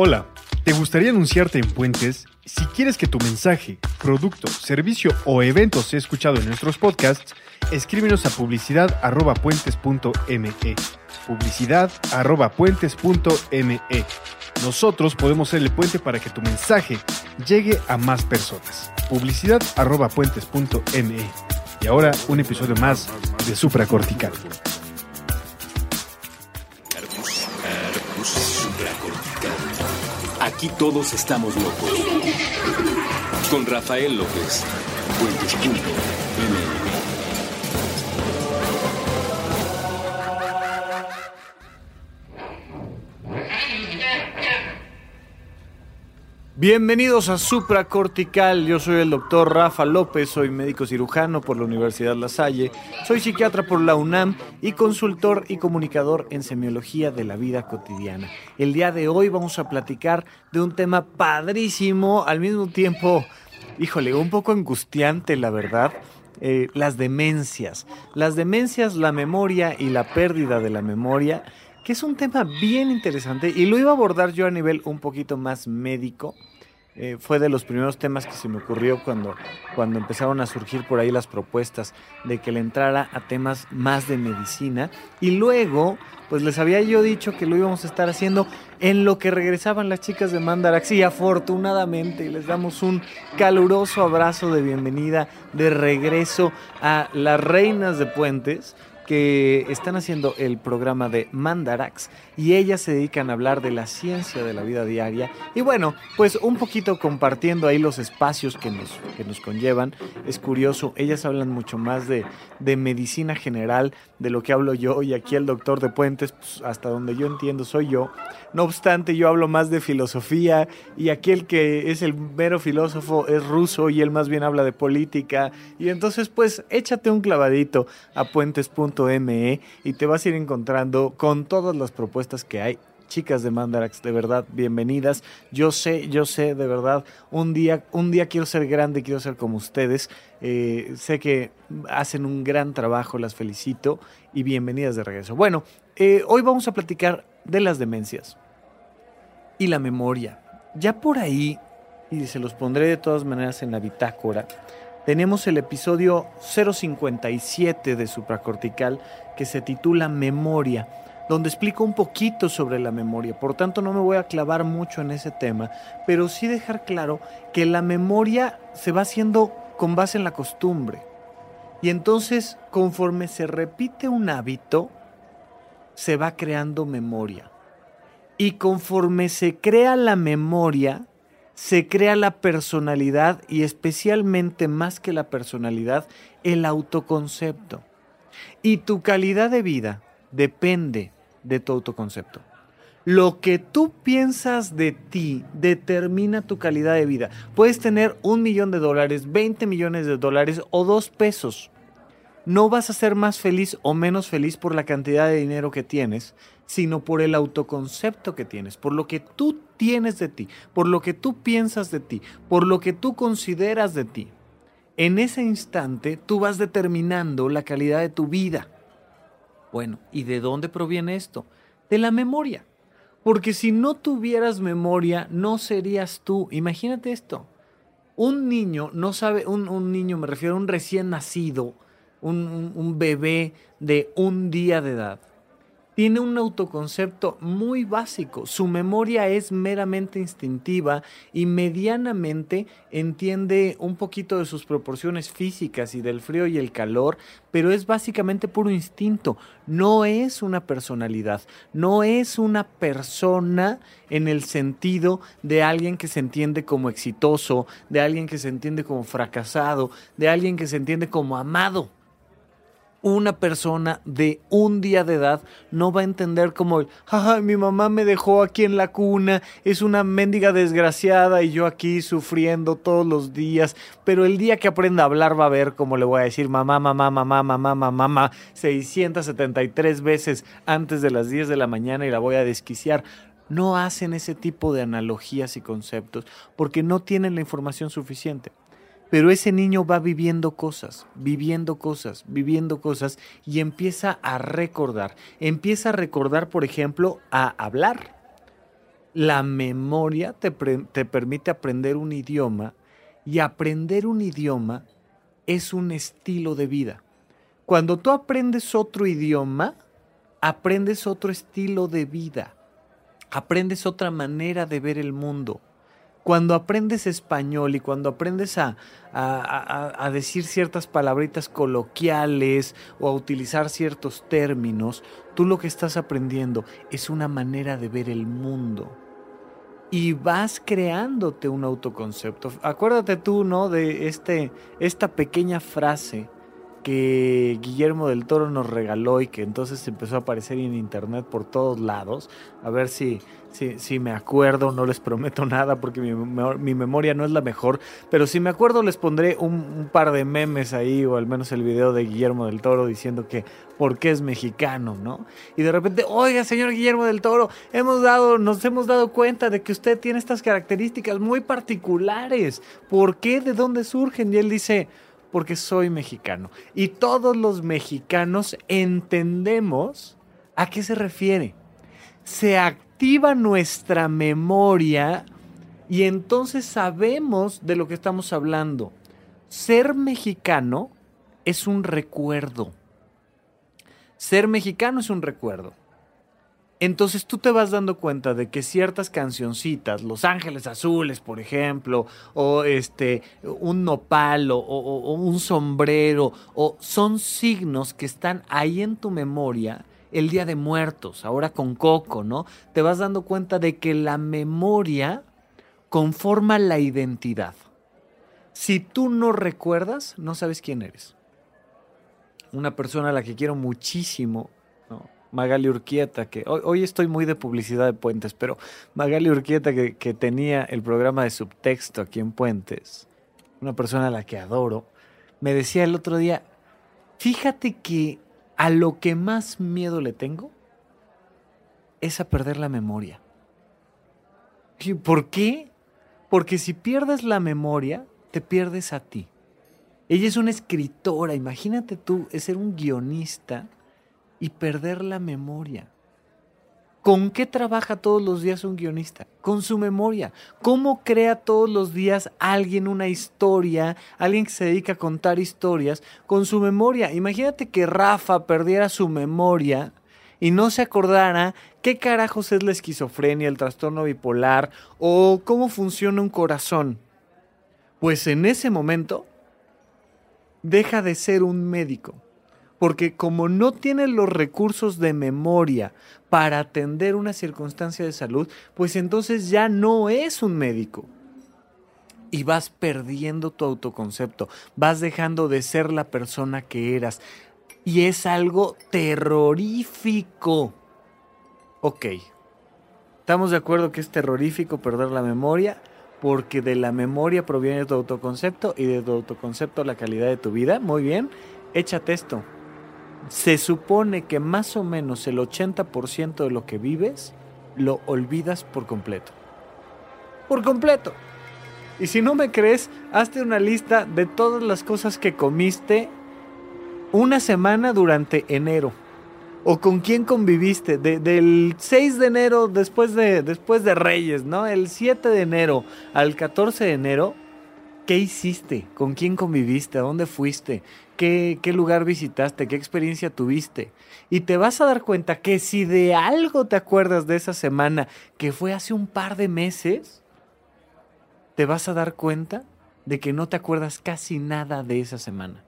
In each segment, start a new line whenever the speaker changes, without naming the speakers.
Hola, ¿te gustaría anunciarte en Puentes? Si quieres que tu mensaje, producto, servicio o evento sea escuchado en nuestros podcasts, escríbenos a publicidad.puentes.me. Publicidad.puentes.me. Nosotros podemos ser el puente para que tu mensaje llegue a más personas. Publicidad.puentes.me. Y ahora un episodio más de Supracortical.
Aquí todos estamos locos. Con Rafael López. Puentes.me.
Bienvenidos a Supracortical, yo soy el doctor Rafa López, soy médico cirujano por la Universidad La Salle, soy psiquiatra por la UNAM y consultor y comunicador en semiología de la vida cotidiana. El día de hoy vamos a platicar de un tema padrísimo, al mismo tiempo, híjole, un poco angustiante la verdad, eh, las demencias. Las demencias, la memoria y la pérdida de la memoria que es un tema bien interesante y lo iba a abordar yo a nivel un poquito más médico. Eh, fue de los primeros temas que se me ocurrió cuando, cuando empezaron a surgir por ahí las propuestas de que le entrara a temas más de medicina. Y luego, pues les había yo dicho que lo íbamos a estar haciendo en lo que regresaban las chicas de Mandarax. Y afortunadamente les damos un caluroso abrazo de bienvenida, de regreso a las reinas de puentes que están haciendo el programa de Mandarax y ellas se dedican a hablar de la ciencia de la vida diaria y bueno, pues un poquito compartiendo ahí los espacios que nos, que nos conllevan. Es curioso, ellas hablan mucho más de, de medicina general, de lo que hablo yo y aquí el doctor de Puentes, pues, hasta donde yo entiendo soy yo. No obstante, yo hablo más de filosofía y aquí el que es el mero filósofo es ruso y él más bien habla de política y entonces pues échate un clavadito a puentes.com ME y te vas a ir encontrando con todas las propuestas que hay. Chicas de Mandarax, de verdad, bienvenidas. Yo sé, yo sé, de verdad, un día, un día quiero ser grande, quiero ser como ustedes. Eh, sé que hacen un gran trabajo, las felicito y bienvenidas de regreso. Bueno, eh, hoy vamos a platicar de las demencias y la memoria. Ya por ahí, y se los pondré de todas maneras en la bitácora, tenemos el episodio 057 de Supracortical que se titula Memoria, donde explico un poquito sobre la memoria. Por tanto, no me voy a clavar mucho en ese tema, pero sí dejar claro que la memoria se va haciendo con base en la costumbre. Y entonces, conforme se repite un hábito, se va creando memoria. Y conforme se crea la memoria, se crea la personalidad y especialmente más que la personalidad, el autoconcepto. Y tu calidad de vida depende de tu autoconcepto. Lo que tú piensas de ti determina tu calidad de vida. Puedes tener un millón de dólares, 20 millones de dólares o dos pesos. No vas a ser más feliz o menos feliz por la cantidad de dinero que tienes, sino por el autoconcepto que tienes, por lo que tú tienes de ti, por lo que tú piensas de ti, por lo que tú consideras de ti. En ese instante tú vas determinando la calidad de tu vida. Bueno, ¿y de dónde proviene esto? De la memoria. Porque si no tuvieras memoria, no serías tú. Imagínate esto. Un niño no sabe, un, niño, me refiero a un recién nacido, un bebé de un día de edad, tiene un autoconcepto muy básico. Su memoria es meramente instintiva y medianamente entiende un poquito de sus proporciones físicas y del frío y el calor, pero es básicamente puro instinto. No es una personalidad, no es una persona en el sentido de alguien que se entiende como exitoso, de alguien que se entiende como fracasado, de alguien que se entiende como amado una persona de un día de edad no va a entender como el, mi mamá me dejó aquí en la cuna, es una mendiga desgraciada y yo aquí sufriendo todos los días, pero el día que aprenda a hablar va a ver cómo le voy a decir mamá, mamá, mamá, mamá, mamá, mamá, 673 veces antes de las 10 de la mañana y la voy a desquiciar. No hacen ese tipo de analogías y conceptos porque no tienen la información suficiente. Pero ese niño va viviendo cosas, viviendo cosas, viviendo cosas y empieza a recordar. Empieza a recordar, por ejemplo, a hablar. La memoria te, te permite aprender un idioma y aprender un idioma es un estilo de vida. Cuando tú aprendes otro idioma, aprendes otro estilo de vida, aprendes otra manera de ver el mundo. Cuando aprendes español y cuando aprendes a, a, decir ciertas palabritas coloquiales o a utilizar ciertos términos, tú lo que estás aprendiendo es una manera de ver el mundo. Y vas creándote un autoconcepto. Acuérdate tú, ¿no? De este, esta pequeña frase que Guillermo del Toro nos regaló y que entonces empezó a aparecer en internet por todos lados. A ver si, si, me acuerdo, no les prometo nada porque mi, memoria no es la mejor, pero si me acuerdo les pondré un, un, par de memes ahí o al menos el video de Guillermo del Toro diciendo que por qué es mexicano, ¿no? Y de repente, oiga, señor Guillermo del Toro, hemos dado, nos hemos dado cuenta de que usted tiene estas características muy particulares. ¿Por qué? ¿De dónde surgen? Y él dice, porque soy mexicano. Y todos los mexicanos entendemos a qué se refiere. Se activa nuestra memoria y entonces sabemos de lo que estamos hablando. Ser mexicano es un recuerdo. Ser mexicano es un recuerdo. Entonces tú te vas dando cuenta de que ciertas cancioncitas, Los Ángeles Azules, por ejemplo, o este, un nopal, o, o, un sombrero, o son signos que están ahí en tu memoria el Día de Muertos, ahora con Coco, ¿no? Te vas dando cuenta de que la memoria conforma la identidad. Si tú no recuerdas, no sabes quién eres. Una persona a la que quiero muchísimo Magali Urquieta, que hoy, estoy muy de publicidad de Puentes, pero Magali Urquieta, que, tenía el programa de subtexto aquí en Puentes, una persona a la que adoro, me decía el otro día, fíjate que a lo que más miedo le tengo es a perder la memoria. ¿Por qué? Porque si pierdes la memoria, te pierdes a ti. Ella es una escritora, imagínate tú, ser un guionista y perder la memoria. ¿Con qué trabaja todos los días un guionista? Con su memoria. ¿Cómo crea todos los días alguien una historia, alguien que se dedica a contar historias, con su memoria? Imagínate que Rafa perdiera su memoria y no se acordara qué carajos es la esquizofrenia, el trastorno bipolar o cómo funciona un corazón. Pues en ese momento deja de ser un médico porque como no tienes los recursos de memoria para atender una circunstancia de salud, pues entonces ya no es un médico. Y vas perdiendo tu autoconcepto, vas dejando de ser la persona que eras. Y es algo terrorífico. Ok, estamos de acuerdo que es terrorífico perder la memoria, porque de la memoria proviene tu autoconcepto y de tu autoconcepto la calidad de tu vida. Muy bien, échate esto se supone que más o menos el 80% de lo que vives lo olvidas por completo. Por completo. Y si no me crees, hazte una lista de todas las cosas que comiste una semana durante enero. O con quién conviviste. del 6 de enero después de, después de Reyes, ¿no? El 7 de enero al 14 de enero. ¿Qué hiciste? ¿Con quién conviviste? ¿A dónde fuiste? Qué, lugar visitaste, qué experiencia tuviste. Y te vas a dar cuenta que si de algo te acuerdas de esa semana, que fue hace un par de meses, te vas a dar cuenta de que no te acuerdas casi nada de esa semana.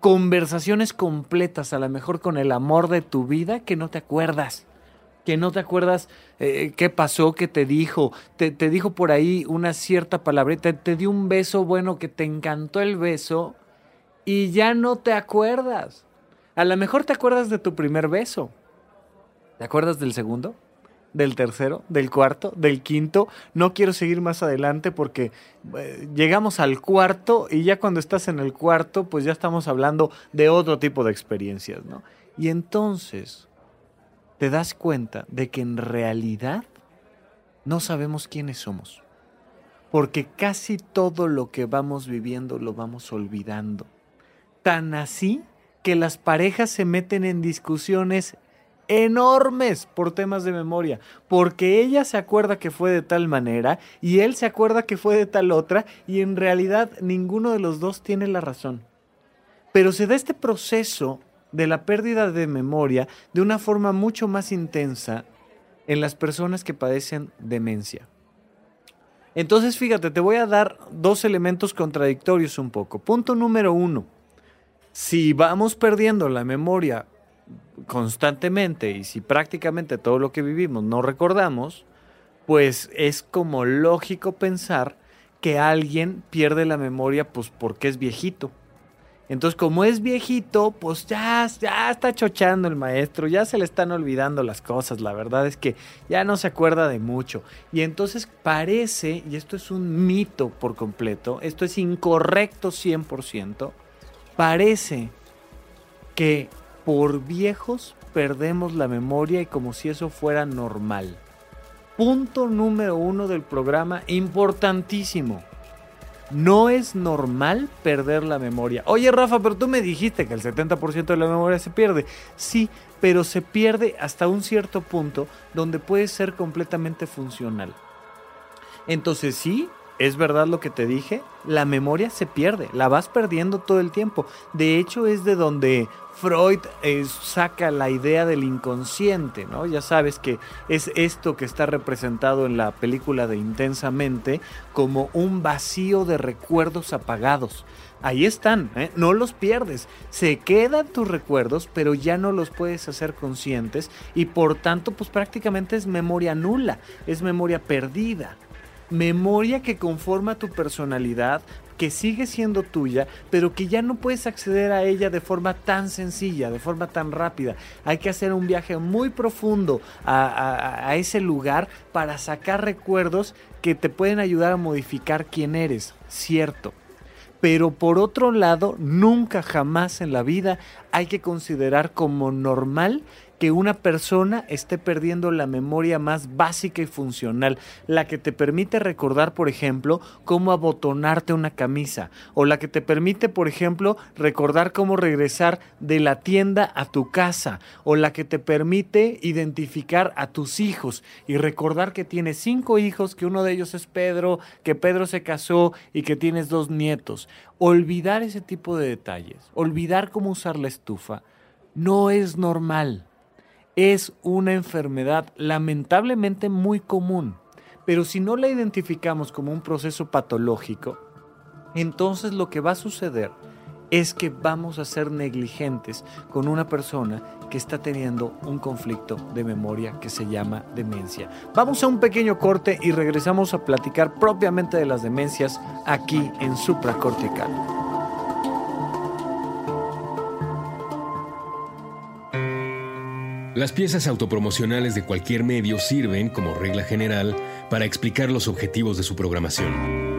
Conversaciones completas, a lo mejor con el amor de tu vida, que no te acuerdas. Que no te acuerdas eh, qué pasó, qué te dijo. Te, te, dijo por ahí una cierta palabrita, te dio un beso bueno, que te encantó el beso y ya no te acuerdas. A lo mejor te acuerdas de tu primer beso. ¿Te acuerdas del segundo? ¿Del tercero? ¿Del cuarto? ¿Del quinto? No quiero seguir más adelante porque eh, llegamos al cuarto y ya cuando estás en el cuarto pues ya estamos hablando de otro tipo de experiencias, ¿no? Y entonces te das cuenta de que en realidad no sabemos quiénes somos. Porque casi todo lo que vamos viviendo lo vamos olvidando tan así que las parejas se meten en discusiones enormes por temas de memoria, porque ella se acuerda que fue de tal manera y él se acuerda que fue de tal otra y en realidad ninguno de los dos tiene la razón. Pero se da este proceso de la pérdida de memoria de una forma mucho más intensa en las personas que padecen demencia. Entonces, fíjate, te voy a dar dos elementos contradictorios un poco. Punto número uno. Si vamos perdiendo la memoria constantemente y si prácticamente todo lo que vivimos no recordamos, pues es como lógico pensar que alguien pierde la memoria pues porque es viejito. Entonces, como es viejito, pues ya, ya está chochando el maestro, ya se le están olvidando las cosas, la verdad es que ya no se acuerda de mucho. Y entonces parece, y esto es un mito por completo, esto es incorrecto 100%, parece que por viejos perdemos la memoria y como si eso fuera normal. Punto número uno del programa, importantísimo. No es normal perder la memoria. Oye Rafa, pero tú me dijiste que el 70% de la memoria se pierde. Sí, pero se pierde hasta un cierto punto donde puede ser completamente funcional. Entonces sí, es verdad lo que te dije, la memoria se pierde, la vas perdiendo todo el tiempo. De hecho, es de donde Freud eh, saca la idea del inconsciente, ¿no? Ya sabes que es esto que está representado en la película de Intensamente como un vacío de recuerdos apagados. Ahí están, ¿eh? no los pierdes. Se quedan tus recuerdos, pero ya no los puedes hacer conscientes y por tanto, pues prácticamente es memoria nula, es memoria perdida memoria que conforma tu personalidad, que sigue siendo tuya, pero que ya no puedes acceder a ella de forma tan sencilla, de forma tan rápida. Hay que hacer un viaje muy profundo a, ese lugar para sacar recuerdos que te pueden ayudar a modificar quién eres, cierto. Pero por otro lado, nunca jamás en la vida hay que considerar como normal que una persona esté perdiendo la memoria más básica y funcional, la que te permite recordar, por ejemplo, cómo abotonarte una camisa, o la que te permite, por ejemplo, recordar cómo regresar de la tienda a tu casa, o la que te permite identificar a tus hijos y recordar que tienes cinco hijos, que uno de ellos es Pedro, que Pedro se casó y que tienes dos nietos. Olvidar ese tipo de detalles, olvidar cómo usar la estufa, no es normal es una enfermedad lamentablemente muy común, pero si no la identificamos como un proceso patológico, entonces lo que va a suceder es que vamos a ser negligentes con una persona que está teniendo un conflicto de memoria que se llama demencia. Vamos a un pequeño corte y regresamos a platicar propiamente de las demencias aquí en supracortical.
Las piezas autopromocionales de cualquier medio sirven, como regla general, para explicar los objetivos de su programación,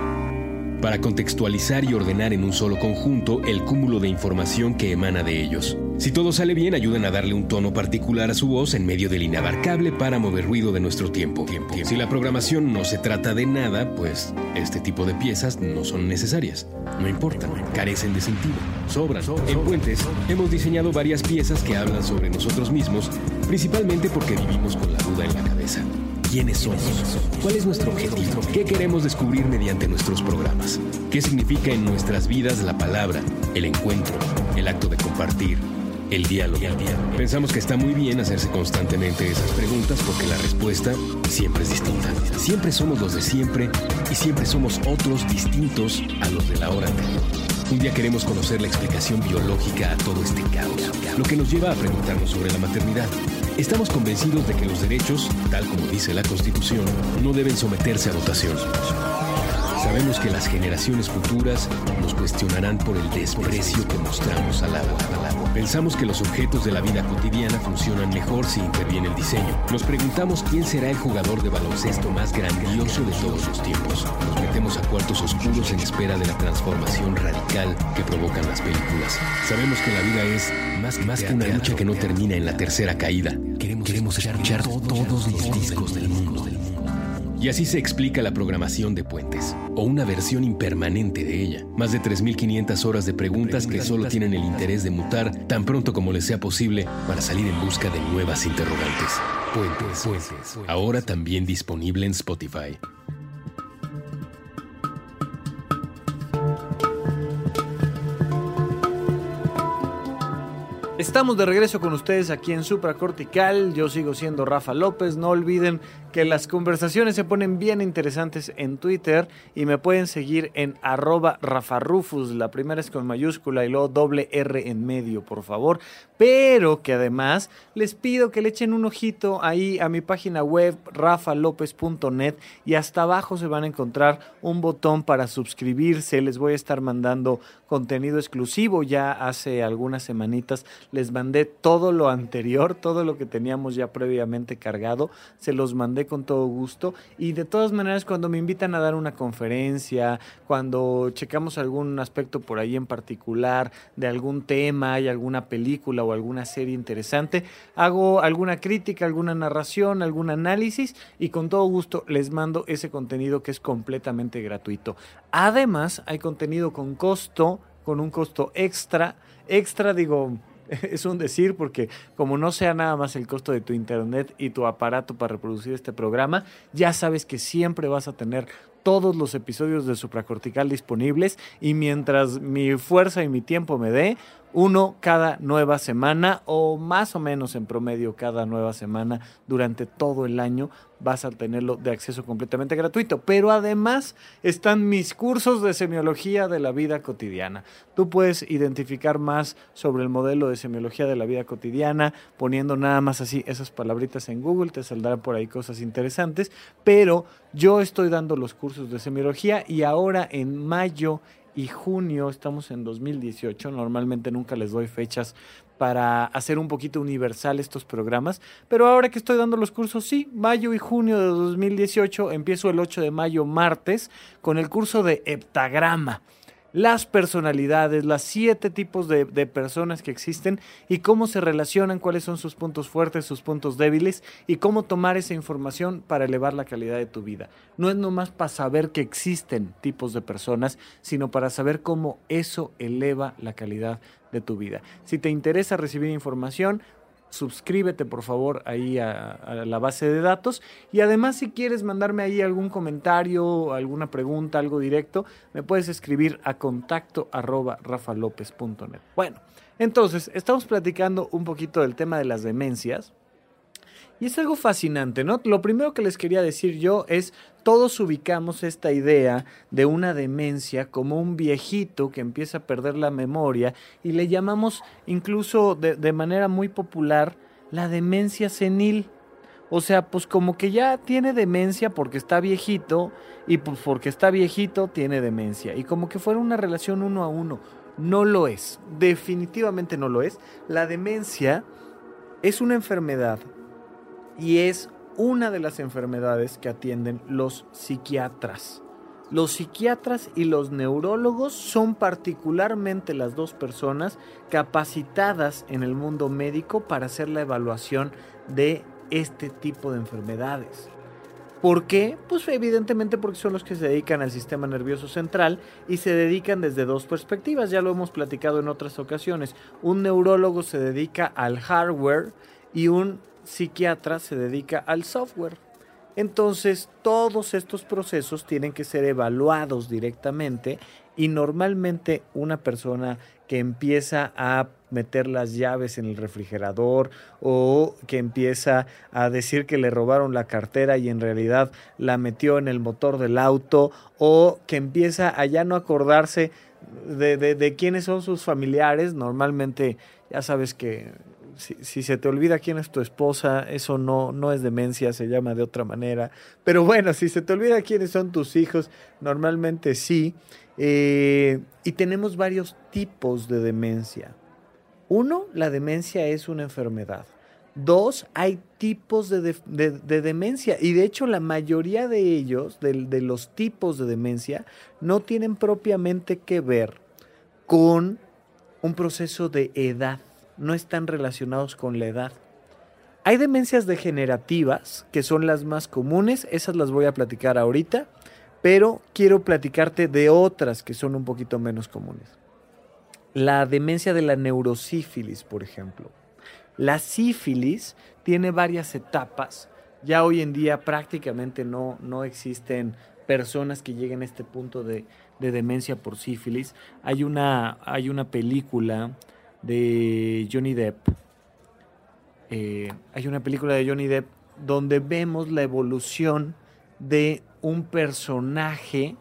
para contextualizar y ordenar en un solo conjunto el cúmulo de información que emana de ellos. Si todo sale bien, ayudan a darle un tono particular a su voz en medio del inabarcable páramo de ruido de nuestro tiempo. Si la programación no se trata de nada, pues este tipo de piezas no son necesarias. No importan, carecen de sentido, sobran. En Puentes hemos diseñado varias piezas que hablan sobre nosotros mismos, principalmente porque vivimos con la duda en la cabeza. ¿Quiénes somos? ¿Cuál es nuestro objetivo? ¿Qué queremos descubrir mediante nuestros programas? ¿Qué significa en nuestras vidas la palabra, el encuentro, el acto de compartir? el diálogo. Pensamos que está muy bien hacerse constantemente esas preguntas porque la respuesta siempre es distinta. Siempre somos los de siempre y siempre somos otros distintos a los de la hora anterior. Un día queremos conocer la explicación biológica a todo este caos, lo que nos lleva a preguntarnos sobre la maternidad. Estamos convencidos de que los derechos, tal como dice la Constitución, no deben someterse a votación. Sabemos que las generaciones futuras nos cuestionarán por el desprecio que mostramos al agua. Pensamos que los objetos de la vida cotidiana funcionan mejor si interviene el diseño. Nos preguntamos quién será el jugador de baloncesto más grandioso de todos los tiempos. Nos metemos a cuartos oscuros en espera de la transformación radical que provocan las películas. Sabemos que la vida es más, más que una lucha que no termina en la tercera caída. Queremos, escuchar, todos los discos del mundo. Y así se explica la programación de puentes, o una versión impermanente de ella. Más de 3.500 horas de preguntas que solo tienen el interés de mutar tan pronto como les sea posible para salir en busca de nuevas interrogantes. Puentes, puentes. Ahora también disponible en Spotify.
Estamos de regreso con ustedes aquí en Supracortical. Yo sigo siendo Rafa López. No olviden que las conversaciones se ponen bien interesantes en Twitter y me pueden seguir en arroba rafarufus. La primera es con mayúscula y luego doble R en medio, por favor. Pero que además les pido que le echen un ojito ahí a mi página web rafalopez.net y hasta abajo se van a encontrar un botón para suscribirse. Les voy a estar mandando contenido exclusivo. Ya hace algunas semanitas les mandé todo lo anterior, todo lo que teníamos ya previamente cargado. Se los mandé con todo gusto. Y de todas maneras, cuando me invitan a dar una conferencia, cuando checamos algún aspecto por ahí en particular de algún tema, hay alguna película o alguna serie interesante, hago alguna crítica, alguna narración, algún análisis y con todo gusto les mando ese contenido que es completamente gratuito. Además, hay contenido con costo, con un costo extra. Extra, digo, es un decir porque como no sea nada más el costo de tu internet y tu aparato para reproducir este programa, ya sabes que siempre vas a tener todos los episodios de Supracortical disponibles y mientras mi fuerza y mi tiempo me dé, uno cada nueva semana o más o menos en promedio cada nueva semana durante todo el año vas a tenerlo de acceso completamente gratuito. Pero además están mis cursos de semiología de la vida cotidiana. Tú puedes identificar más sobre el modelo de semiología de la vida cotidiana poniendo nada más así esas palabritas en Google, te saldrán por ahí cosas interesantes, pero yo estoy dando los cursos de semiología y ahora en mayo y junio, estamos en 2018, normalmente nunca les doy fechas para hacer un poquito universal estos programas, pero ahora que estoy dando los cursos, sí, mayo y junio de 2018, empiezo el 8 de mayo, martes, con el curso de heptagrama las personalidades, las siete tipos de, personas que existen y cómo se relacionan, cuáles son sus puntos fuertes, sus puntos débiles y cómo tomar esa información para elevar la calidad de tu vida. No es nomás para saber que existen tipos de personas, sino para saber cómo eso eleva la calidad de tu vida. Si te interesa recibir información, suscríbete por favor ahí a, la base de datos y además si quieres mandarme ahí algún comentario, alguna pregunta, algo directo, me puedes escribir a contacto. Bueno, entonces estamos platicando un poquito del tema de las demencias y es algo fascinante, ¿no? Lo primero que les quería decir yo es, todos ubicamos esta idea de una demencia como un viejito que empieza a perder la memoria y le llamamos incluso de, de manera muy popular la demencia senil. O sea, pues como que ya tiene demencia porque está viejito y pues porque está viejito tiene demencia. Y como que fuera una relación uno a uno. No lo es, definitivamente no lo es. La demencia es una enfermedad y es una de las enfermedades que atienden los psiquiatras. Los psiquiatras y los neurólogos son particularmente las dos personas capacitadas en el mundo médico para hacer la evaluación de este tipo de enfermedades. ¿Por qué? Pues evidentemente porque son los que se dedican al sistema nervioso central y se dedican desde dos perspectivas, ya lo hemos platicado en otras ocasiones. Un neurólogo se dedica al hardware y un psiquiatra se dedica al software. Entonces, todos estos procesos tienen que ser evaluados directamente y normalmente una persona que empieza a meter las llaves en el refrigerador o que empieza a decir que le robaron la cartera y en realidad la metió en el motor del auto o que empieza a ya no acordarse de, de quiénes son sus familiares, normalmente ya sabes que si, se te olvida quién es tu esposa, eso no, no es demencia, se llama de otra manera. Pero bueno, si se te olvida quiénes son tus hijos, normalmente sí. Eh, y tenemos varios tipos de demencia. Uno, la demencia es una enfermedad. Dos, hay tipos de, demencia y de hecho la mayoría de ellos, de los tipos de demencia, no tienen propiamente que ver con un proceso de edad no están relacionados con la edad. Hay demencias degenerativas, que son las más comunes, esas las voy a platicar ahorita, pero quiero platicarte de otras que son un poquito menos comunes. La demencia de la neurosífilis, por ejemplo. La sífilis tiene varias etapas. Ya hoy en día prácticamente no, no existen personas que lleguen a este punto de, demencia por sífilis. Hay una, hay una película de Johnny Depp. Eh, hay una película de Johnny Depp donde vemos la evolución de un personaje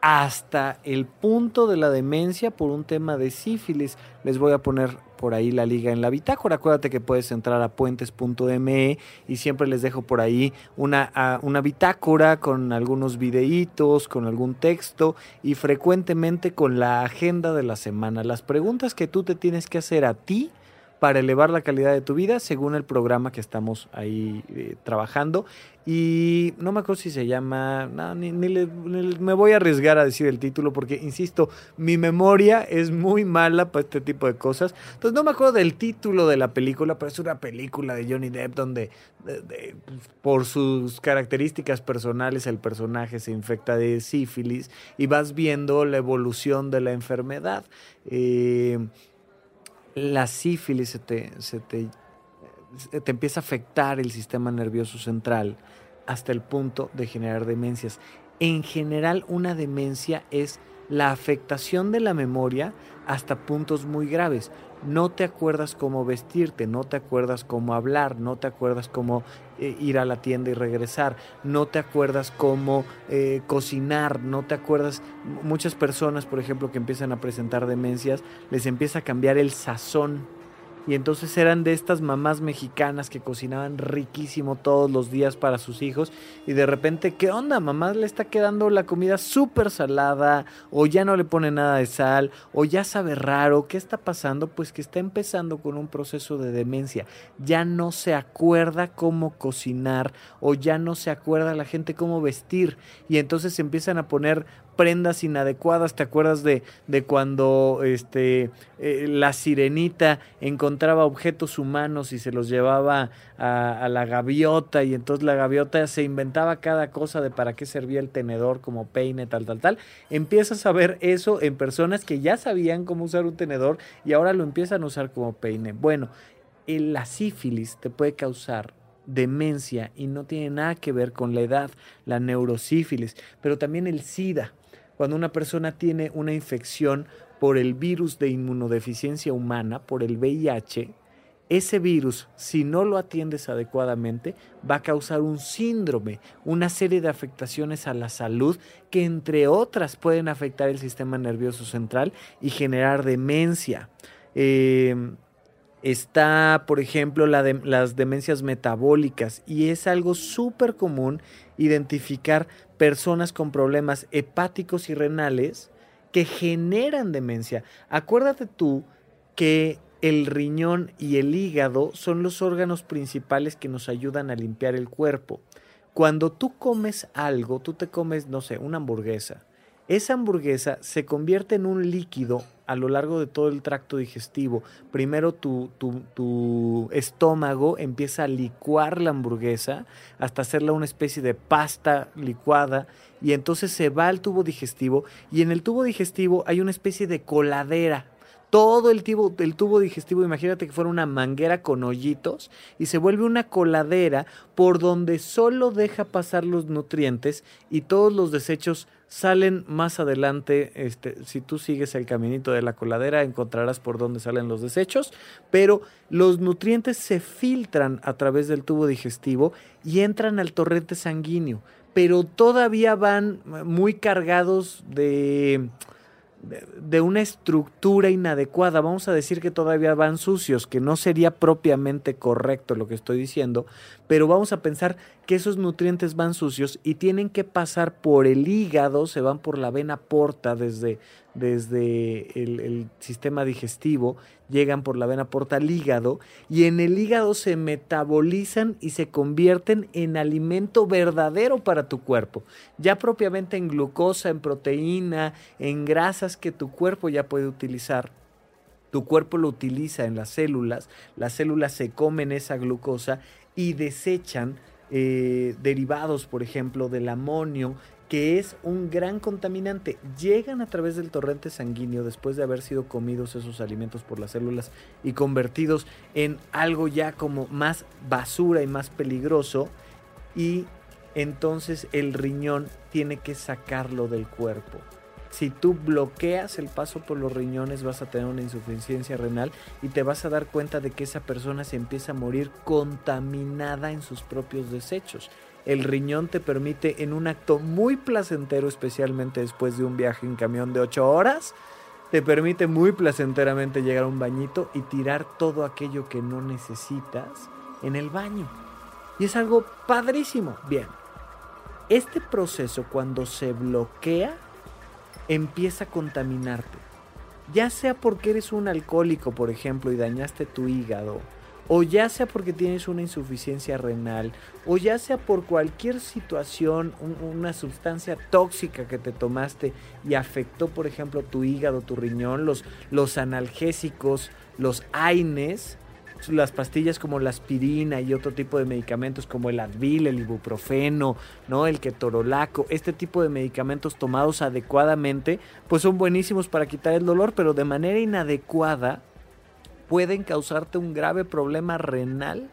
hasta el punto de la demencia por un tema de sífilis. Les voy a poner por ahí la liga en la bitácora. Acuérdate que puedes entrar a puentes.me y siempre les dejo por ahí una, una bitácora con algunos videitos, con algún texto y frecuentemente con la agenda de la semana. Las preguntas que tú te tienes que hacer a ti para elevar la calidad de tu vida según el programa que estamos ahí eh, trabajando. Y no me acuerdo si se llama, ni, me voy a arriesgar a decir el título porque, insisto, mi memoria es muy mala para este tipo de cosas. Entonces no me acuerdo del título de la película, pero es una película de Johnny Depp donde por sus características personales el personaje se infecta de sífilis y vas viendo la evolución de la enfermedad. Eh, la sífilis se te, te, te empieza a afectar el sistema nervioso central hasta el punto de generar demencias. En general, una demencia es la afectación de la memoria hasta puntos muy graves. No te acuerdas cómo vestirte, no te acuerdas cómo hablar, no te acuerdas cómo eh, ir a la tienda y regresar, no te acuerdas cómo eh, cocinar, no te acuerdas, muchas personas, por ejemplo, que empiezan a presentar demencias, les empieza a cambiar el sazón y entonces eran de estas mamás mexicanas que cocinaban riquísimo todos los días para sus hijos. Y de repente, ¿qué onda? Mamá le está quedando la comida súper salada. O ya no le pone nada de sal. O ya sabe raro. ¿Qué está pasando? Pues que está empezando con un proceso de demencia. Ya no se acuerda cómo cocinar. O ya no se acuerda la gente cómo vestir. Y entonces empiezan a poner prendas inadecuadas. ¿Te acuerdas de, de cuando este, eh, la sirenita encontraba objetos humanos y se los llevaba a, la gaviota y entonces la gaviota se inventaba cada cosa de para qué servía el tenedor como peine, tal, tal, tal? Empiezas a ver eso en personas que ya sabían cómo usar un tenedor y ahora lo empiezan a usar como peine. Bueno, la sífilis te puede causar demencia y no tiene nada que ver con la edad, la neurosífilis, pero también el SIDA cuando una persona tiene una infección por el virus de inmunodeficiencia humana, por el VIH, ese virus, si no lo atiendes adecuadamente, va a causar un síndrome, una serie de afectaciones a la salud que entre otras pueden afectar el sistema nervioso central y generar demencia. Eh, está, por ejemplo, las demencias metabólicas y es algo súper común identificar personas con problemas hepáticos y renales que generan demencia. Acuérdate tú que el riñón y el hígado son los órganos principales que nos ayudan a limpiar el cuerpo. Cuando tú comes algo, tú te comes, no sé, una hamburguesa. Esa hamburguesa se convierte en un líquido a lo largo de todo el tracto digestivo. Primero tu, tu, estómago empieza a licuar la hamburguesa hasta hacerla una especie de pasta licuada y entonces se va al tubo digestivo y en el tubo digestivo hay una especie de coladera todo el tubo, el tubo digestivo, imagínate que fuera una manguera con hoyitos y se vuelve una coladera por donde solo deja pasar los nutrientes y todos los desechos salen más adelante. Este, si tú sigues el caminito de la coladera, encontrarás por dónde salen los desechos, pero los nutrientes se filtran a través del tubo digestivo y entran al torrente sanguíneo, pero todavía van muy cargados de de una estructura inadecuada. Vamos a decir que todavía van sucios, que no sería propiamente correcto lo que estoy diciendo, pero vamos a pensar que esos nutrientes van sucios y tienen que pasar por el hígado, se van por la vena porta desde, desde el, sistema digestivo, llegan por la vena porta al hígado y en el hígado se metabolizan y se convierten en alimento verdadero para tu cuerpo, ya propiamente en glucosa, en proteína, en grasas que tu cuerpo ya puede utilizar. Tu cuerpo lo utiliza en las células, las células se comen esa glucosa y desechan eh, derivados, por ejemplo, del amonio, que es un gran contaminante. Llegan a través del torrente sanguíneo después de haber sido comidos esos alimentos por las células y convertidos en algo ya como más basura y más peligroso. Y entonces el riñón tiene que sacarlo del cuerpo. Si tú bloqueas el paso por los riñones vas a tener una insuficiencia renal y te vas a dar cuenta de que esa persona se empieza a morir contaminada en sus propios desechos. El riñón te permite en un acto muy placentero, especialmente después de un viaje en camión de 8 horas, te permite muy placenteramente llegar a un bañito y tirar todo aquello que no necesitas en el baño. Y es algo padrísimo. Bien, este proceso cuando se bloquea empieza a contaminarte. Ya sea porque eres un alcohólico, por ejemplo, y dañaste tu hígado, o ya sea porque tienes una insuficiencia renal, o ya sea por cualquier situación, una sustancia tóxica que te tomaste y afectó, por ejemplo, tu hígado, tu riñón, los, los analgésicos, los AINES, las pastillas como la aspirina y otro tipo de medicamentos como el Advil, el ibuprofeno, ¿no? el ketorolaco, este tipo de medicamentos tomados adecuadamente, pues son buenísimos para quitar el dolor, pero de manera inadecuada pueden causarte un grave problema renal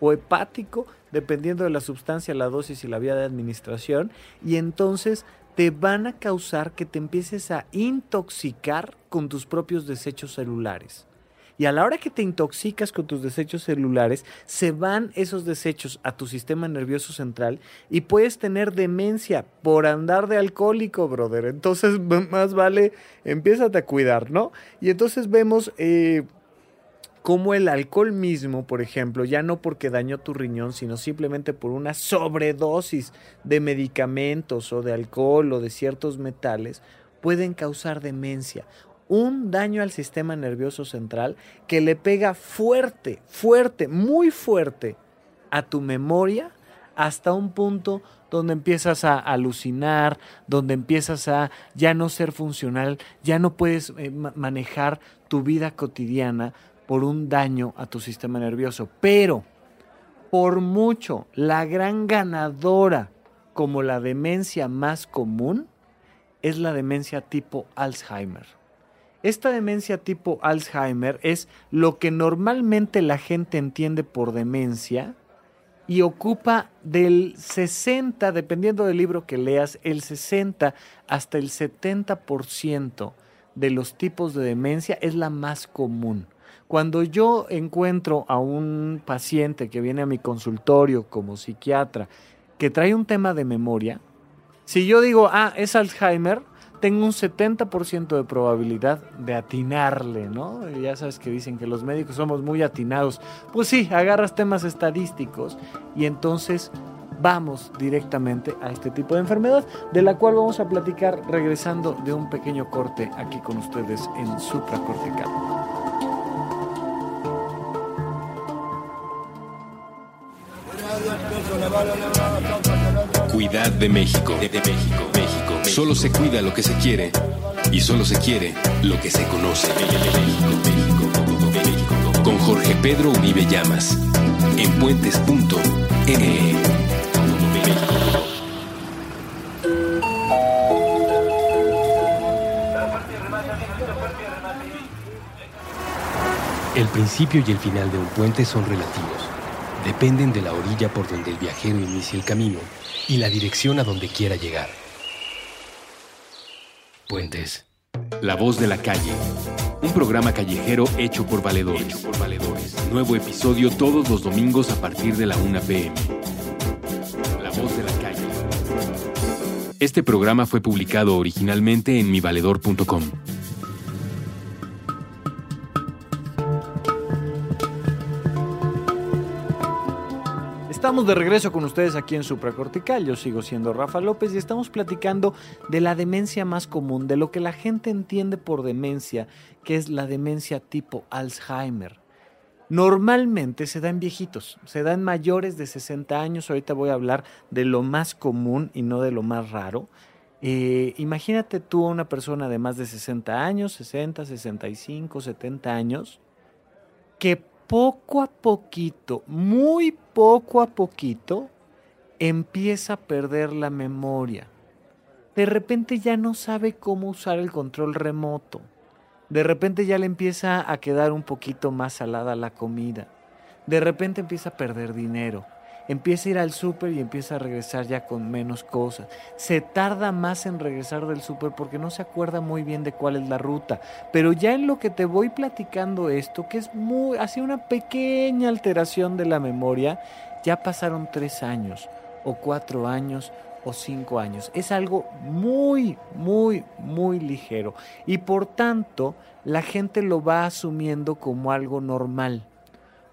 o hepático, dependiendo de la sustancia, la dosis y la vía de administración, y entonces te van a causar que te empieces a intoxicar con tus propios desechos celulares. Y a la hora que te intoxicas con tus desechos celulares, se van esos desechos a tu sistema nervioso central y puedes tener demencia por andar de alcohólico, brother. Entonces, más vale, empiézate a cuidar, ¿no? Y entonces vemos... Eh, cómo el alcohol mismo, por ejemplo, ya no porque dañó tu riñón, sino simplemente por una sobredosis de medicamentos o de alcohol o de ciertos metales, pueden causar demencia. Un daño al sistema nervioso central que le pega fuerte, fuerte, muy fuerte a tu memoria hasta un punto donde empiezas a alucinar, donde empiezas a ya no ser funcional, ya no puedes eh, manejar tu vida cotidiana por un daño a tu sistema nervioso. Pero, por mucho, la gran ganadora como la demencia más común es la demencia tipo Alzheimer. Esta demencia tipo Alzheimer es lo que normalmente la gente entiende por demencia y ocupa del 60, dependiendo del libro que leas, el 60 hasta el 70% de los tipos de demencia es la más común. Cuando yo encuentro a un paciente que viene a mi consultorio como psiquiatra que trae un tema de memoria, si yo digo, ah, es Alzheimer, tengo un 70% de probabilidad de atinarle, ¿no? ya sabes que dicen que los médicos somos muy atinados. Pues sí, agarras temas estadísticos y entonces vamos directamente a este tipo de enfermedad, de la cual vamos a platicar regresando de un pequeño corte aquí con ustedes en supracortical.
Cuidad de México. De, México. México. Solo se cuida lo que se quiere y solo se quiere lo que se conoce. México, México, Con Jorge Pedro Uribe Llamas. En puentes.ne. El principio y el final de un puente son relativos dependen de la orilla por donde el viajero inicia el camino y la dirección a donde quiera llegar. Puentes. La voz de la calle. Un programa callejero hecho por valedores. por valedores. Nuevo episodio todos los domingos a partir de la 1 pm. La voz de la calle. Este programa fue publicado originalmente en mivaledor.com.
Estamos de regreso con ustedes aquí en Supracortical. Yo sigo siendo Rafa López y estamos platicando de la demencia más común, de lo que la gente entiende por demencia, que es la demencia tipo Alzheimer. Normalmente se da en viejitos, se da en mayores de 60 años. Ahorita voy a hablar de lo más común y no de lo más raro. Eh, imagínate tú a una persona de más de 60 años, 60, 65, 70 años, que poco a poquito, muy poco a poquito, empieza a perder la memoria. De repente ya no sabe cómo usar el control remoto. De repente ya le empieza a quedar un poquito más salada la comida. De repente empieza a perder dinero empieza a ir al súper y empieza a regresar ya con menos cosas. Se tarda más en regresar del súper porque no se acuerda muy bien de cuál es la ruta. Pero ya en lo que te voy platicando esto, que es muy, así una pequeña alteración de la memoria, ya pasaron tres años o cuatro años o cinco años. Es algo muy, muy, muy ligero. Y por tanto, la gente lo va asumiendo como algo normal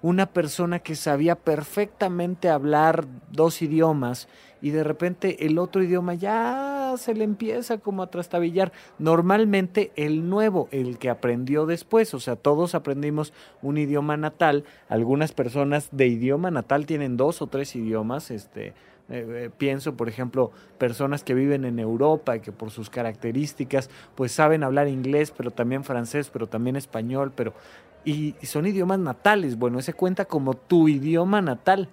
una persona que sabía perfectamente hablar dos idiomas y de repente el otro idioma ya se le empieza como a trastabillar. Normalmente el nuevo, el que aprendió después, o sea, todos aprendimos un idioma natal, algunas personas de idioma natal tienen dos o tres idiomas, este, eh, eh, pienso, por ejemplo, personas que viven en Europa y que por sus características, pues saben hablar inglés, pero también francés, pero también español, pero y, son idiomas natales. Bueno, ese cuenta como tu idioma natal.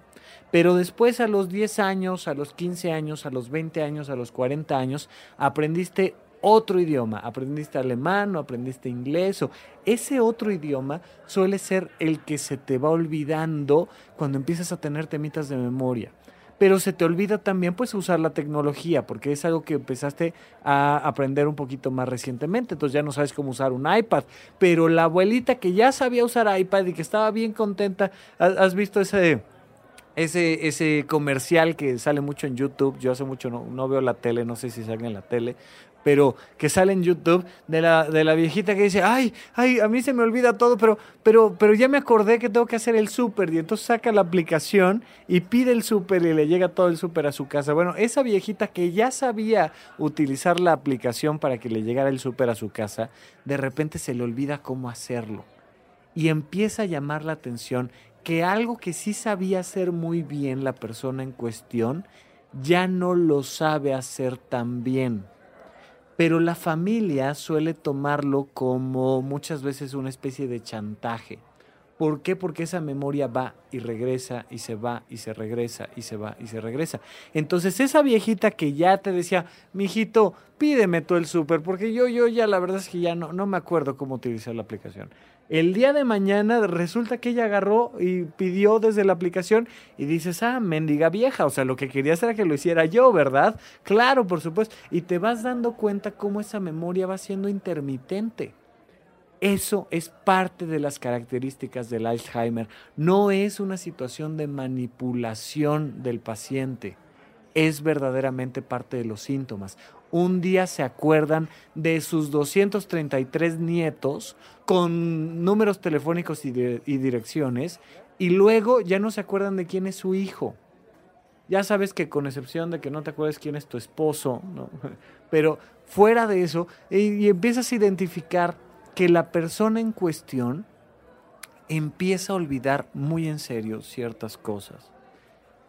Pero después a los 10 años, a los 15 años, a los 20 años, a los 40 años, aprendiste otro idioma, aprendiste alemán o aprendiste inglés o ese otro idioma suele ser el que se te va olvidando cuando empiezas a tener temitas de memoria pero se te olvida también pues usar la tecnología, porque es algo que empezaste a aprender un poquito más recientemente, entonces ya no sabes cómo usar un iPad, pero la abuelita que ya sabía usar iPad y que estaba bien contenta, ¿has visto ese ese, ese comercial que sale mucho en YouTube, yo hace mucho no, no, veo la tele, no sé si sale en la tele, pero que sale en YouTube de la, de la viejita que dice, ay, ay, a mí se me olvida todo, pero, pero, pero ya me acordé que tengo que hacer el súper y entonces saca la aplicación y pide el súper y le llega todo el súper a su casa. Bueno, esa viejita que ya sabía utilizar la aplicación para que le llegara el súper a su casa, de repente se le olvida cómo hacerlo y empieza a llamar la atención que algo que sí sabía hacer muy bien la persona en cuestión, ya no lo sabe hacer tan bien pero la familia suele tomarlo como muchas veces una especie de chantaje. ¿Por qué? Porque esa memoria va y regresa y se va y se regresa y se va y se regresa. Entonces esa viejita que ya te decía, mijito, pídeme tú el súper, porque yo, yo ya la verdad es que ya no, no me acuerdo cómo utilizar la aplicación. El día de mañana resulta que ella agarró y pidió desde la aplicación y dices, ah, mendiga vieja, o sea, lo que querías era que lo hiciera yo, ¿verdad? Claro, por supuesto. Y te vas dando cuenta cómo esa memoria va siendo intermitente. Eso es parte de las características del Alzheimer. No es una situación de manipulación del paciente. Es verdaderamente parte de los síntomas un día se acuerdan de sus 233 nietos con números telefónicos y, direcciones y luego ya no se acuerdan de quién es su hijo. Ya sabes que con excepción de que no te acuerdes quién es tu esposo, pero fuera de eso, y empiezas a identificar que la persona en cuestión empieza a olvidar muy en serio ciertas cosas.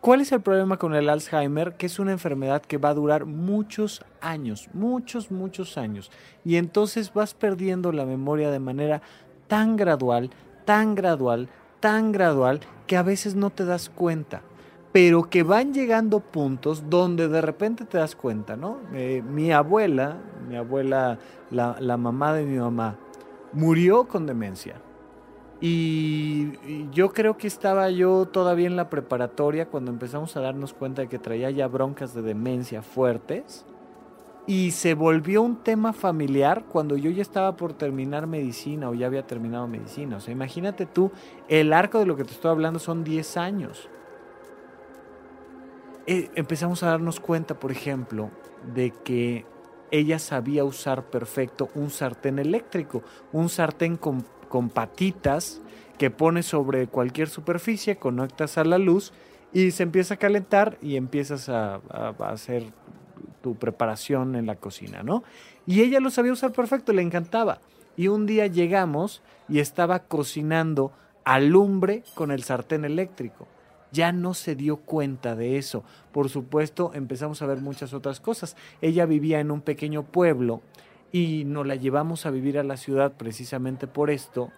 ¿Cuál es el problema con el Alzheimer? Que es una enfermedad que va a durar muchos años, muchos, muchos años. Y entonces vas perdiendo la memoria de manera tan gradual, tan gradual, tan gradual, que a veces no te das cuenta. Pero que van llegando puntos donde de repente te das cuenta, ¿no? Eh, mi abuela, mi abuela, la, la mamá de mi mamá, murió con demencia y, yo creo que estaba yo todavía en la preparatoria cuando empezamos a darnos cuenta de que traía ya broncas de demencia fuertes. Y se volvió un tema familiar cuando yo ya estaba por terminar medicina o ya había terminado medicina. O sea, imagínate tú, el arco de lo que te estoy hablando son 10 años. Eh, empezamos a darnos cuenta, por ejemplo, de que ella sabía usar perfecto un sartén eléctrico, un sartén con con patitas que pones sobre cualquier superficie, conectas a la luz y se empieza a calentar y empiezas a, hacer tu preparación en la cocina, ¿no? Y ella lo sabía usar perfecto, le encantaba. Y un día llegamos y estaba cocinando alumbre con el sartén eléctrico. ya no se dio cuenta de eso. Por supuesto, empezamos a ver muchas otras cosas. Ella vivía en un pequeño pueblo y nos la llevamos a vivir a la ciudad precisamente por esto,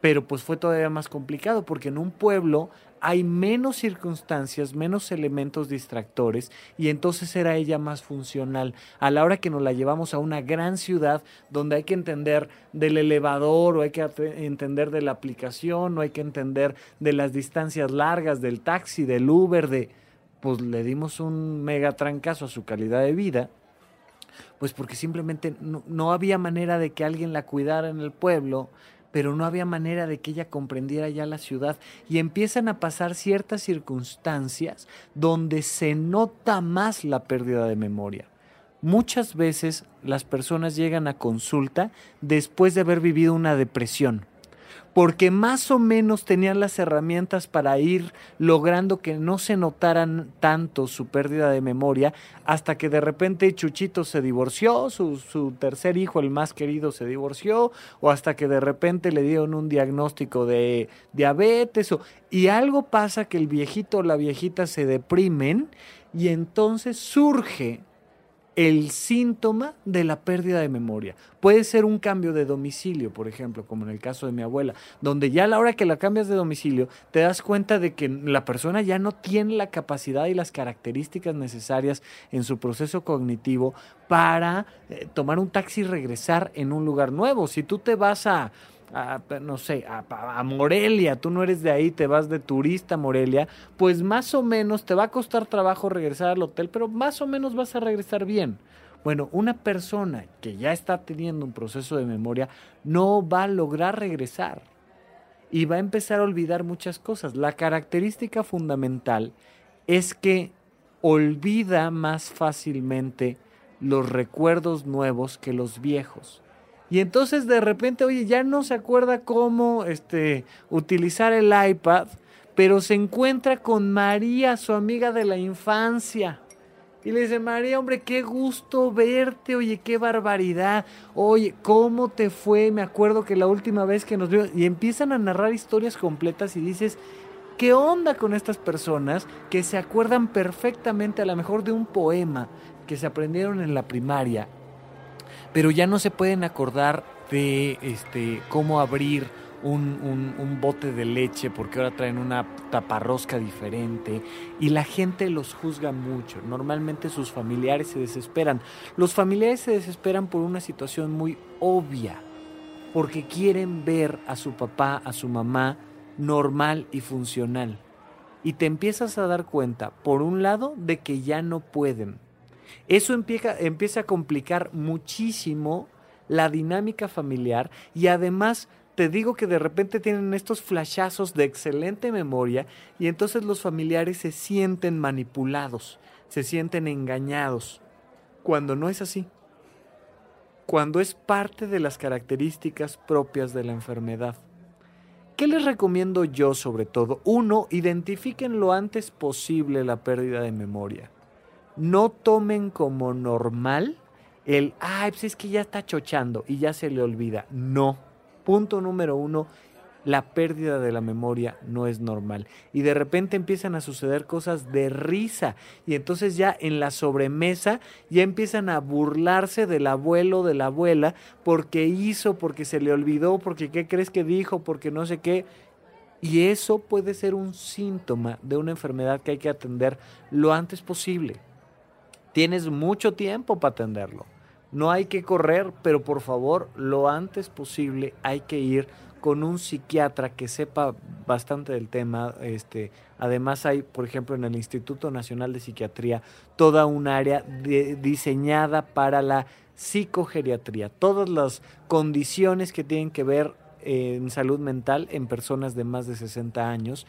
pero pues fue todavía más complicado porque en un pueblo hay menos circunstancias, menos elementos distractores y entonces era ella más funcional. A la hora que nos la llevamos a una gran ciudad donde hay que entender del elevador o hay que entender de la aplicación o hay que entender de las distancias largas del taxi, del Uber, de pues le dimos un mega trancazo a su calidad de vida. Pues porque simplemente no, no había manera de que alguien la cuidara en el pueblo, pero no había manera de que ella comprendiera ya la ciudad y empiezan a pasar ciertas circunstancias donde se nota más la pérdida de memoria. Muchas veces las personas llegan a consulta después de haber vivido una depresión porque más o menos tenían las herramientas para ir logrando que no se notaran tanto su pérdida de memoria, hasta que de repente Chuchito se divorció, su, tercer hijo, el más querido, se divorció, o hasta que de repente le dieron un diagnóstico de diabetes, y algo pasa que el viejito o la viejita se deprimen, y entonces surge el síntoma de la pérdida de memoria. Puede ser un cambio de domicilio, por ejemplo, como en el caso de mi abuela, donde ya a la hora que la cambias de domicilio, te das cuenta de que la persona ya no tiene la capacidad y las características necesarias en su proceso cognitivo para eh, tomar un taxi y regresar en un lugar nuevo. Si tú te vas a a, no sé, a, Morelia, tú no eres de ahí, te vas de turista a Morelia, pues más o menos te va a costar trabajo regresar al hotel, pero más o menos vas a regresar bien. Bueno, una persona que ya está teniendo un proceso de memoria no va a lograr regresar y va a empezar a olvidar muchas cosas. La característica fundamental es que olvida más fácilmente los recuerdos nuevos que los viejos. Y entonces de repente, oye, ya no se acuerda cómo este, utilizar el iPad, pero se encuentra con María, su amiga de la infancia. Y le dice, María, hombre, qué gusto verte, oye, qué barbaridad, oye, ¿cómo te fue? Me acuerdo que la última vez que nos vio, y empiezan a narrar historias completas y dices, ¿qué onda con estas personas que se acuerdan perfectamente a lo mejor de un poema que se aprendieron en la primaria pero ya no se pueden acordar de este cómo abrir un, un, bote de leche porque ahora traen una taparrosca diferente y la gente los juzga mucho. Normalmente sus familiares se desesperan. Los familiares se desesperan por una situación muy obvia, porque quieren ver a su papá, a su mamá normal y funcional. Y te empiezas a dar cuenta, por un lado, de que ya no pueden eso empieza, empieza a complicar muchísimo la dinámica familiar y además te digo que de repente tienen estos flashazos de excelente memoria y entonces los familiares se sienten manipulados, se sienten engañados, cuando no es así, cuando es parte de las características propias de la enfermedad. ¿Qué les recomiendo yo sobre todo? Uno, identifiquen lo antes posible la pérdida de memoria no tomen como normal el, ay, pues es que ya está chochando y ya se le olvida. No. Punto número uno, la pérdida de la memoria no es normal. Y de repente empiezan a suceder cosas de risa. Y entonces ya en la sobremesa ya empiezan a burlarse del abuelo, de la abuela, porque hizo, porque se le olvidó, porque qué crees que dijo, porque no sé qué. Y eso puede ser un síntoma de una enfermedad que hay que atender lo antes posible. Tienes mucho tiempo para atenderlo. No hay que correr, pero por favor, lo antes posible hay que ir con un psiquiatra que sepa bastante del tema. Este, además hay, por ejemplo, en el Instituto Nacional de Psiquiatría toda un área diseñada para la psicogeriatría. Todas las condiciones que tienen que ver en salud mental en personas de más de 60 años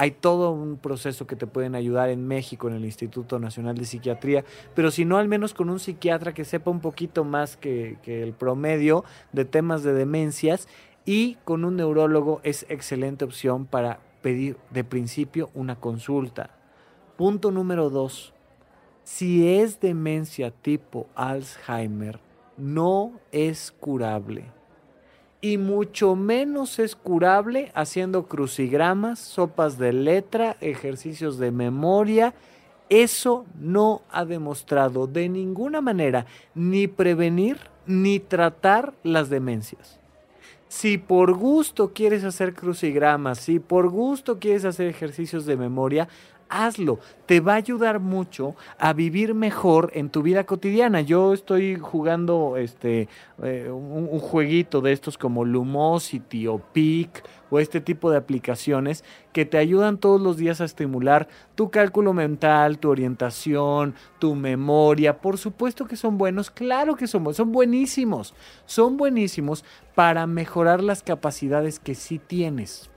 hay todo un proceso que te pueden ayudar en México, en el Instituto Nacional de Psiquiatría, pero si no, al menos con un psiquiatra que sepa un poquito más que, el promedio de temas de demencias y con un neurólogo es excelente opción para pedir de principio una consulta. Punto número dos. Si es demencia tipo Alzheimer, no es curable y mucho menos es curable haciendo crucigramas, sopas de letra, ejercicios de memoria. Eso no ha demostrado de ninguna manera ni prevenir ni tratar las demencias. Si por gusto quieres hacer crucigramas, si por gusto quieres hacer ejercicios de memoria, hazlo. Te va a ayudar mucho a vivir mejor en tu vida cotidiana. Yo estoy jugando este eh, un, un, jueguito de estos como Lumosity o Peak o este tipo de aplicaciones que te ayudan todos los días a estimular tu cálculo mental, tu orientación, tu memoria. Por supuesto que son buenos, claro que son buenos, son buenísimos. Son buenísimos para mejorar las capacidades que sí tienes.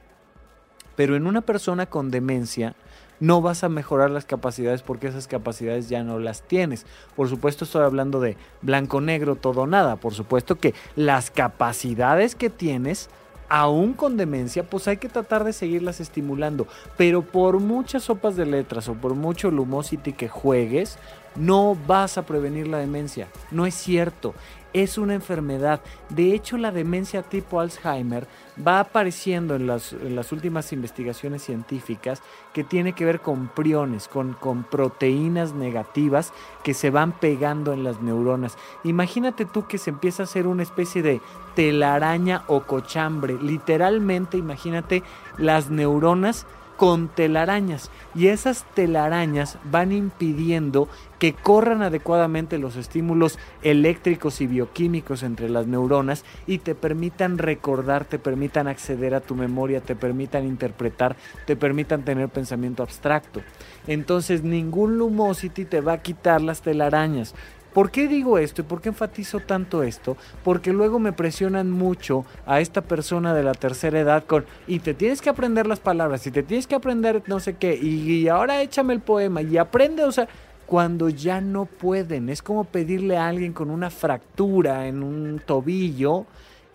Pero en una persona con demencia, no vas a mejorar las capacidades porque esas capacidades ya no las tienes. Por supuesto estoy hablando de blanco, negro, todo, nada. Por supuesto que las capacidades que tienes, aún con demencia, pues hay que tratar de seguirlas estimulando. Pero por muchas sopas de letras o por mucho Lumosity que juegues, no vas a prevenir la demencia. No es cierto es una enfermedad. De hecho, la demencia tipo Alzheimer va apareciendo en las, últimas investigaciones científicas que tiene que ver con priones, con, con proteínas negativas que se van pegando en las neuronas. Imagínate tú que se empieza a hacer una especie de telaraña o cochambre. Literalmente, imagínate las neuronas con telarañas y esas telarañas van impidiendo que corran adecuadamente los estímulos eléctricos y bioquímicos entre las neuronas y te permitan recordar, te permitan acceder a tu memoria, te permitan interpretar, te permitan tener pensamiento abstracto. Entonces ningún Lumosity te va a quitar las telarañas. ¿Por qué digo esto y por qué enfatizo tanto esto? Porque luego me presionan mucho a esta persona de la tercera edad con, y te tienes que aprender las palabras, y te tienes que aprender no sé qué, y, ahora échame el poema, y aprende, o sea, cuando ya no pueden, es como pedirle a alguien con una fractura en un tobillo,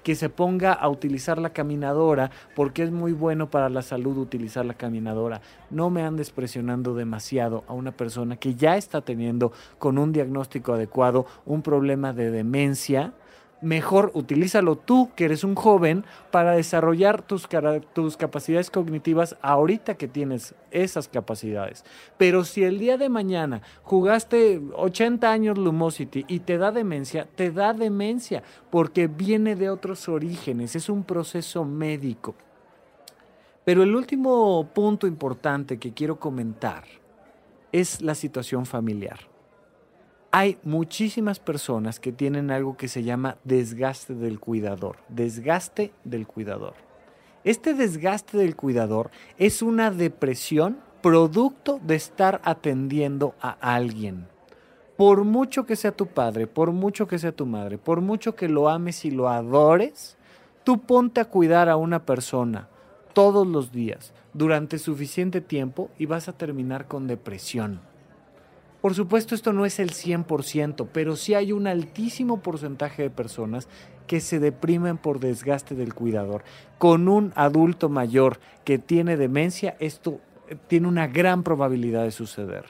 que se ponga a utilizar la caminadora porque es muy bueno para la salud utilizar la caminadora. No me andes presionando demasiado a una persona que ya está teniendo con un diagnóstico adecuado un problema de demencia mejor utilízalo tú, que eres un joven, para desarrollar tus, tus, capacidades cognitivas ahorita que tienes esas capacidades. Pero si el día de mañana jugaste 80 años Lumosity y te da demencia, te da demencia, porque viene de otros orígenes, es un proceso médico. Pero el último punto importante que quiero comentar es la situación familiar hay muchísimas personas que tienen algo que se llama desgaste del cuidador. Desgaste del cuidador. Este desgaste del cuidador es una depresión producto de estar atendiendo a alguien. Por mucho que sea tu padre, por mucho que sea tu madre, por mucho que lo ames y lo adores, tú ponte a cuidar a una persona todos los días durante suficiente tiempo y vas a terminar con depresión. Por supuesto, esto no es el 100%, pero sí hay un altísimo porcentaje de personas que se deprimen por desgaste del cuidador. Con un adulto mayor que tiene demencia, esto eh, tiene una gran probabilidad de suceder.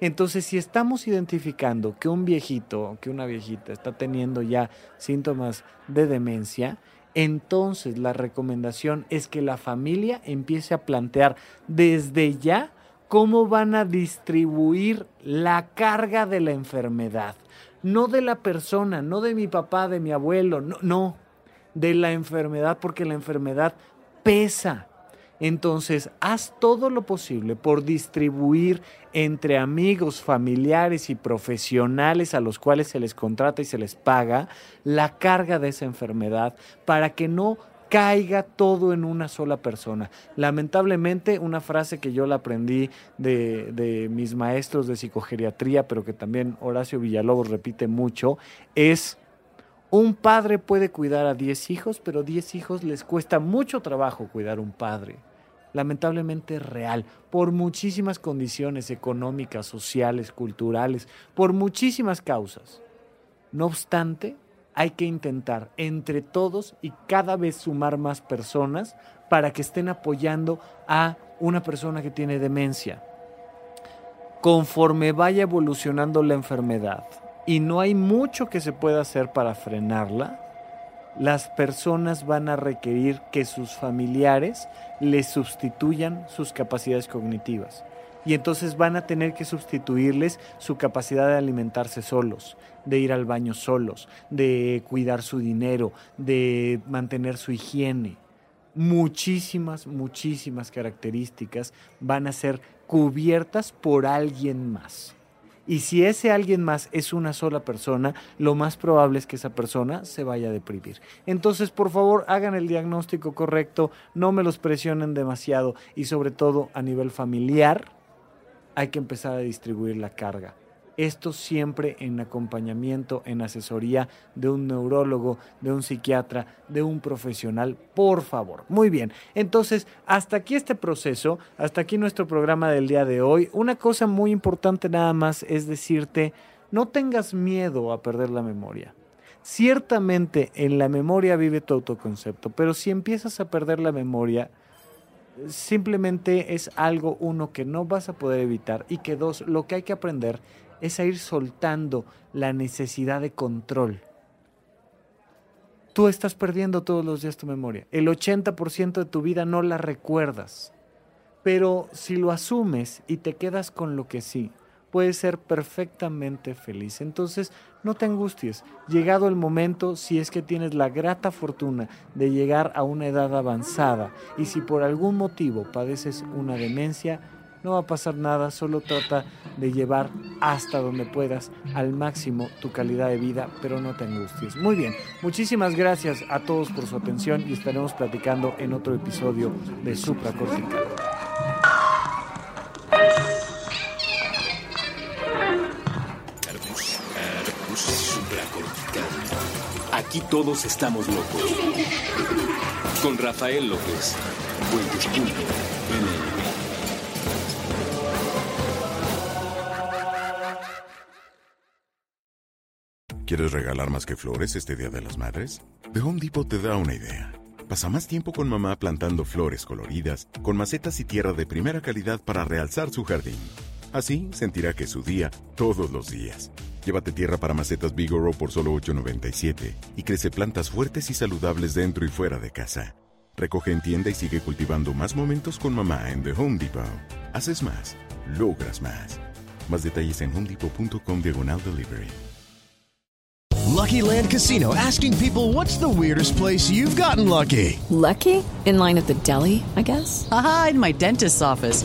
Entonces, si estamos identificando que un viejito, que una viejita está teniendo ya síntomas de demencia, entonces la recomendación es que la familia empiece a plantear desde ya cómo van a distribuir la carga de la enfermedad. No de la persona, no de mi papá, de mi abuelo, no, no, de la enfermedad, porque la enfermedad pesa. Entonces, haz todo lo posible por distribuir entre amigos, familiares y profesionales a los cuales se les contrata y se les paga la carga de esa enfermedad para que no caiga todo en una sola persona. Lamentablemente, una frase que yo la aprendí de, de, mis maestros de psicogeriatría, pero que también Horacio Villalobos repite mucho, es un padre puede cuidar a 10 hijos, pero 10 hijos les cuesta mucho trabajo cuidar un padre. Lamentablemente es real, por muchísimas condiciones económicas, sociales, culturales, por muchísimas causas. No obstante, hay que intentar entre todos y cada vez sumar más personas para que estén apoyando a una persona que tiene demencia. Conforme vaya evolucionando la enfermedad y no hay mucho que se pueda hacer para frenarla, las personas van a requerir que sus familiares les sustituyan sus capacidades cognitivas. Y entonces van a tener que sustituirles su capacidad de alimentarse solos, de ir al baño solos, de cuidar su dinero, de mantener su higiene. Muchísimas, muchísimas características van a ser cubiertas por alguien más. Y si ese alguien más es una sola persona, lo más probable es que esa persona se vaya a deprimir. Entonces, por favor, hagan el diagnóstico correcto, no me los presionen demasiado y sobre todo a nivel familiar hay que empezar a distribuir la carga. Esto siempre en acompañamiento, en asesoría de un neurólogo, de un psiquiatra, de un profesional, por favor. Muy bien, entonces hasta aquí este proceso, hasta aquí nuestro programa del día de hoy. Una cosa muy importante nada más es decirte, no tengas miedo a perder la memoria. Ciertamente en la memoria vive tu autoconcepto, pero si empiezas a perder la memoria, simplemente es algo, uno, que no vas a poder evitar y que dos, lo que hay que aprender es a ir soltando la necesidad de control. Tú estás perdiendo todos los días tu memoria. El 80% de tu vida no la recuerdas. Pero si lo asumes y te quedas con lo que sí, puedes ser perfectamente feliz. Entonces, no te angusties. Llegado el momento, si es que tienes la grata fortuna de llegar a una edad avanzada y si por algún motivo padeces una demencia, no va a pasar nada, solo trata de llevar hasta donde puedas al máximo tu calidad de vida, pero no te angusties. Muy bien, muchísimas gracias a todos por su atención y estaremos platicando en otro episodio de Supracortical.
Aquí todos estamos locos. Con Rafael López.
¿Quieres regalar más que flores este Día de las Madres? The Home Depot te da una idea. Pasa más tiempo con mamá plantando flores coloridas, con macetas y tierra de primera calidad para realzar su jardín. Así sentirá que es su día todos los días. Llévate tierra para macetas Bigoro por solo $8.97 y crece plantas fuertes y saludables dentro y fuera de casa. Recoge en tienda y sigue cultivando más momentos con mamá en The Home Depot. Haces más, logras más. Más detalles en homedepot.com diagonal delivery.
Lucky Land Casino asking people what's the weirdest place you've gotten lucky?
Lucky? In line at the deli, I guess?
Aha, in my dentist's office.